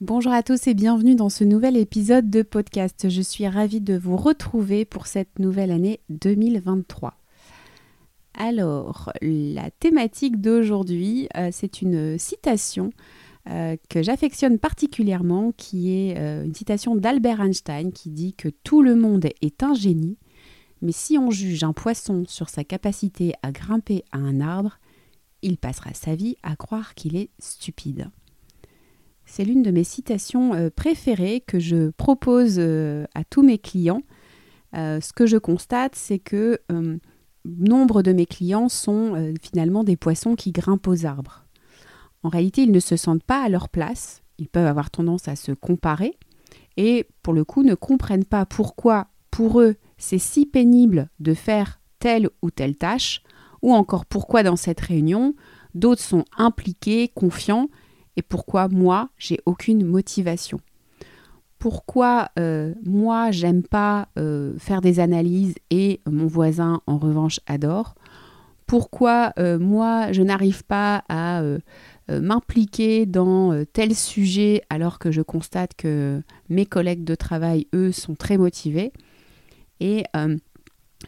Bonjour à tous et bienvenue dans ce nouvel épisode de podcast. Je suis ravie de vous retrouver pour cette nouvelle année 2023. Alors, la thématique d'aujourd'hui, euh, c'est une citation euh, que j'affectionne particulièrement, qui est euh, une citation d'Albert Einstein qui dit que tout le monde est un génie, mais si on juge un poisson sur sa capacité à grimper à un arbre, il passera sa vie à croire qu'il est stupide. C'est l'une de mes citations euh, préférées que je propose euh, à tous mes clients. Euh, ce que je constate, c'est que nombre de mes clients sont finalement des poissons qui grimpent aux arbres. En réalité, ils ne se sentent pas à leur place. Ils peuvent avoir tendance à se comparer et pour le coup ne comprennent pas pourquoi pour eux c'est si pénible de faire telle ou telle tâche, ou encore pourquoi dans cette réunion d'autres sont impliqués, confiants, et pourquoi moi, j'ai aucune motivation. Pourquoi euh, moi, j'aime pas euh, faire des analyses et mon voisin, en revanche, adore. Pourquoi euh, moi, je n'arrive pas à m'impliquer dans tel sujet alors que je constate que mes collègues de travail, eux, sont très motivés. Et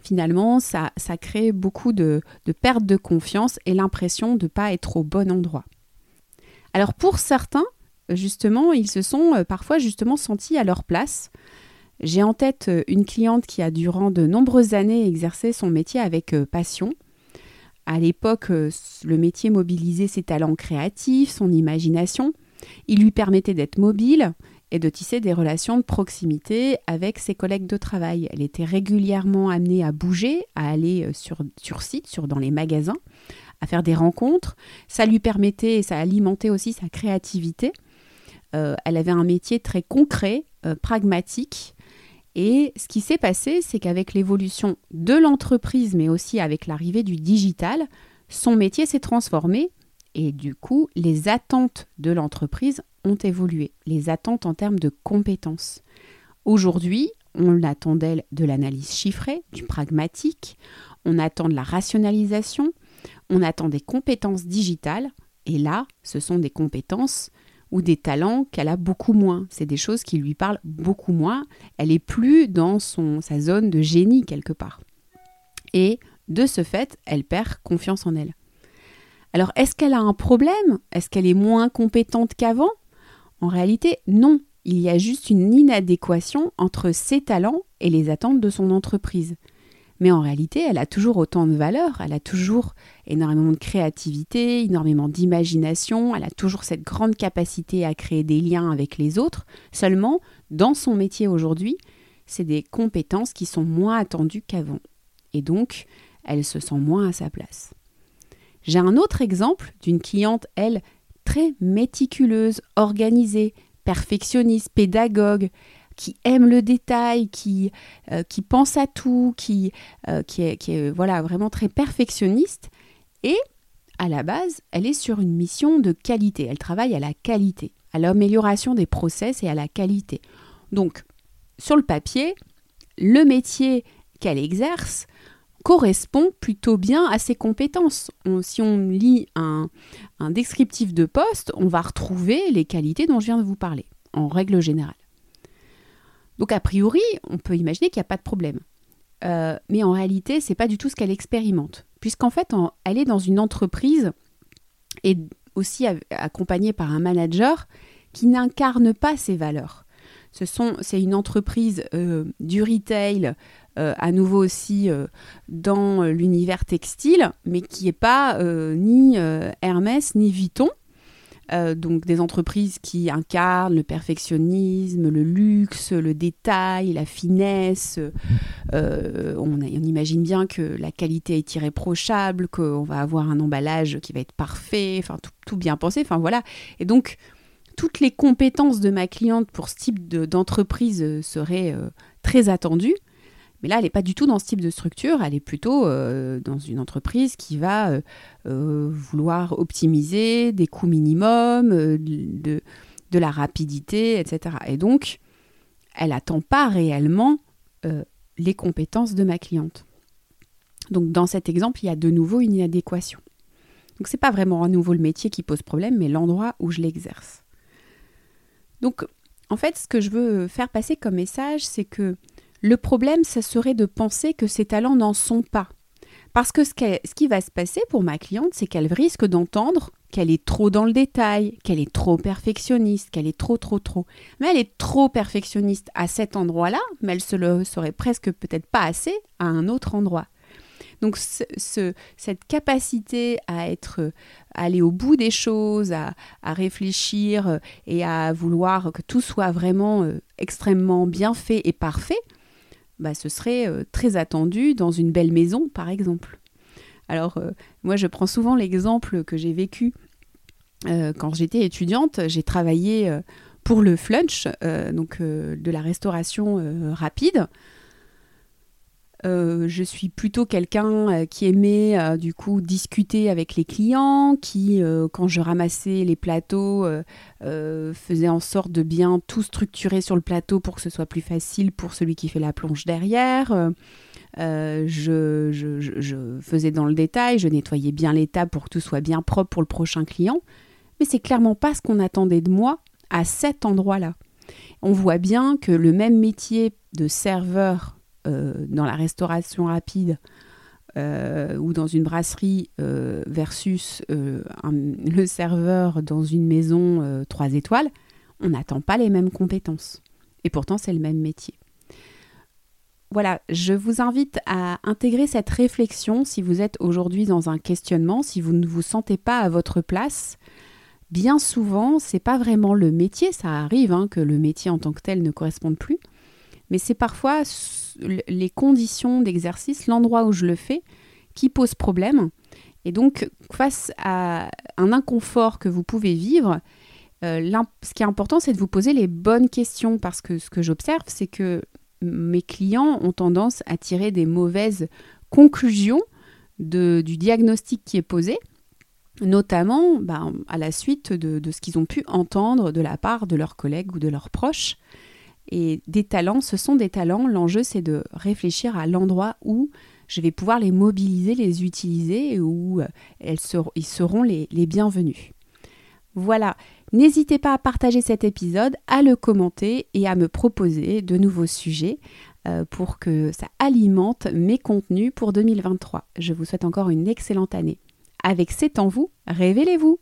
finalement, ça, ça crée beaucoup de, de perte de confiance et l'impression de ne pas être au bon endroit. Alors pour certains, justement, ils se sont euh, parfois justement sentis à leur place. J'ai en tête euh, une cliente qui a durant de nombreuses années exercé son métier avec euh, passion. À l'époque, le métier mobilisait ses talents créatifs, son imagination. Il lui permettait d'être mobile et de tisser des relations de proximité avec ses collègues de travail. Elle était régulièrement amenée à bouger, à aller sur, sur site, sur, dans les magasins, à faire des rencontres. Ça lui permettait, ça alimentait aussi sa créativité. Euh, elle avait un métier très concret, euh, pragmatique. Et ce qui s'est passé, c'est qu'avec l'évolution de l'entreprise, mais aussi avec l'arrivée du digital, son métier s'est transformé et du coup, les attentes de l'entreprise ont évolué, les attentes en termes de compétences. Aujourd'hui, on attend d'elle de l'analyse chiffrée, du pragmatique, on attend de la rationalisation, on attend des compétences digitales, et là, ce sont des compétences ou des talents qu'elle a beaucoup moins. C'est des choses qui lui parlent beaucoup moins. Elle est plus dans sa zone de génie quelque part. Et de ce fait, elle perd confiance en elle. Alors, est-ce qu'elle a un problème? Est-ce qu'elle est moins compétente qu'avant? En réalité, non. Il y a juste une inadéquation entre ses talents et les attentes de son entreprise. Mais en réalité, elle a toujours autant de valeur, elle a toujours énormément de créativité, énormément d'imagination, elle a toujours cette grande capacité à créer des liens avec les autres. Seulement, dans son métier aujourd'hui, c'est des compétences qui sont moins attendues qu'avant. Et donc, elle se sent moins à sa place. J'ai un autre exemple d'une cliente, elle, très méticuleuse, organisée, perfectionniste, pédagogue, qui aime le détail, qui, euh, qui pense à tout, qui, euh, qui est, qui est voilà, vraiment très perfectionniste. Et à la base, elle est sur une mission de qualité. Elle travaille à la qualité, à l'amélioration des process et à la qualité. Donc, sur le papier, le métier qu'elle exerce correspond plutôt bien à ses compétences. si on lit un, un descriptif de poste, on va retrouver les qualités dont je viens de vous parler, en règle générale. Donc a priori, on peut imaginer qu'il n'y a pas de problème. Euh, mais en réalité, c'est pas du tout ce qu'elle expérimente, puisqu'en fait, elle est dans une entreprise et aussi accompagnée par un manager qui n'incarne pas ses valeurs. Ce sont, c'est une entreprise euh, du retail, euh, à nouveau aussi dans l'univers textile, mais qui n'est pas ni Hermès ni Vuitton. Euh, donc des entreprises qui incarnent le perfectionnisme, le luxe, le détail, la finesse. Euh, on, imagine bien que la qualité est irréprochable, qu'on va avoir un emballage qui va être parfait, enfin tout, bien pensé, enfin voilà. Et donc toutes les compétences de ma cliente pour ce type d'entreprise seraient euh, très attendues. Mais là, elle n'est pas du tout dans ce type de structure, elle est plutôt euh, dans une entreprise qui va euh, euh, vouloir optimiser des coûts minimums, de, de, la rapidité, etc. Et donc, elle n'attend pas réellement les compétences de ma cliente. Donc, dans cet exemple, il y a de nouveau une inadéquation. Donc, ce n'est pas vraiment à nouveau le métier qui pose problème, mais l'endroit où je l'exerce. Donc, en fait, ce que je veux faire passer comme message, c'est que le problème, ça serait de penser que ces talents n'en sont pas. Parce que ce, qui va se passer pour ma cliente, c'est qu'elle risque d'entendre qu'elle est trop dans le détail, qu'elle est trop perfectionniste, qu'elle est trop, trop, trop. Mais elle est trop perfectionniste à cet endroit-là, mais elle se le serait presque peut-être pas assez à un autre endroit. Donc cette capacité à être, aller au bout des choses, à, réfléchir et à vouloir que tout soit vraiment euh, extrêmement bien fait et parfait, bah, ce serait euh, très attendu dans une belle maison, par exemple. Alors, moi, je prends souvent l'exemple que j'ai vécu quand j'étais étudiante. J'ai travaillé pour le flunch, donc de la restauration rapide. Euh, je suis plutôt quelqu'un euh, qui aimait euh, du coup discuter avec les clients, qui quand je ramassais les plateaux faisait en sorte de bien tout structurer sur le plateau pour que ce soit plus facile pour celui qui fait la plonge derrière. Je, je, faisais dans le détail, je nettoyais bien les tables pour que tout soit bien propre pour le prochain client. Mais c'est clairement pas ce qu'on attendait de moi à cet endroit-là. On voit bien que le même métier de serveur dans la restauration rapide euh, ou dans une brasserie euh, versus le serveur dans une maison 3 étoiles, on n'attend pas les mêmes compétences. Et pourtant, c'est le même métier. Voilà, je vous invite à intégrer cette réflexion si vous êtes aujourd'hui dans un questionnement, si vous ne vous sentez pas à votre place. Bien souvent, c'est pas vraiment le métier, ça arrive hein, que le métier en tant que tel ne corresponde plus, mais c'est parfois les conditions d'exercice, l'endroit où je le fais, qui pose problème. Et donc, face à un inconfort que vous pouvez vivre, euh, ce qui est important, c'est de vous poser les bonnes questions, parce que ce que j'observe, c'est que mes clients ont tendance à tirer des mauvaises conclusions du diagnostic qui est posé, notamment ben, à la suite de ce qu'ils ont pu entendre de la part de leurs collègues ou de leurs proches. Et des talents, ce sont des talents. L'enjeu, c'est de réfléchir à l'endroit où je vais pouvoir les mobiliser, les utiliser et où euh, ils seront les, les bienvenus. Voilà, n'hésitez pas à partager cet épisode, à le commenter et à me proposer de nouveaux sujets euh, pour que ça alimente mes contenus pour 2023. Je vous souhaite encore une excellente année. Avec C'est en vous, révélez-vous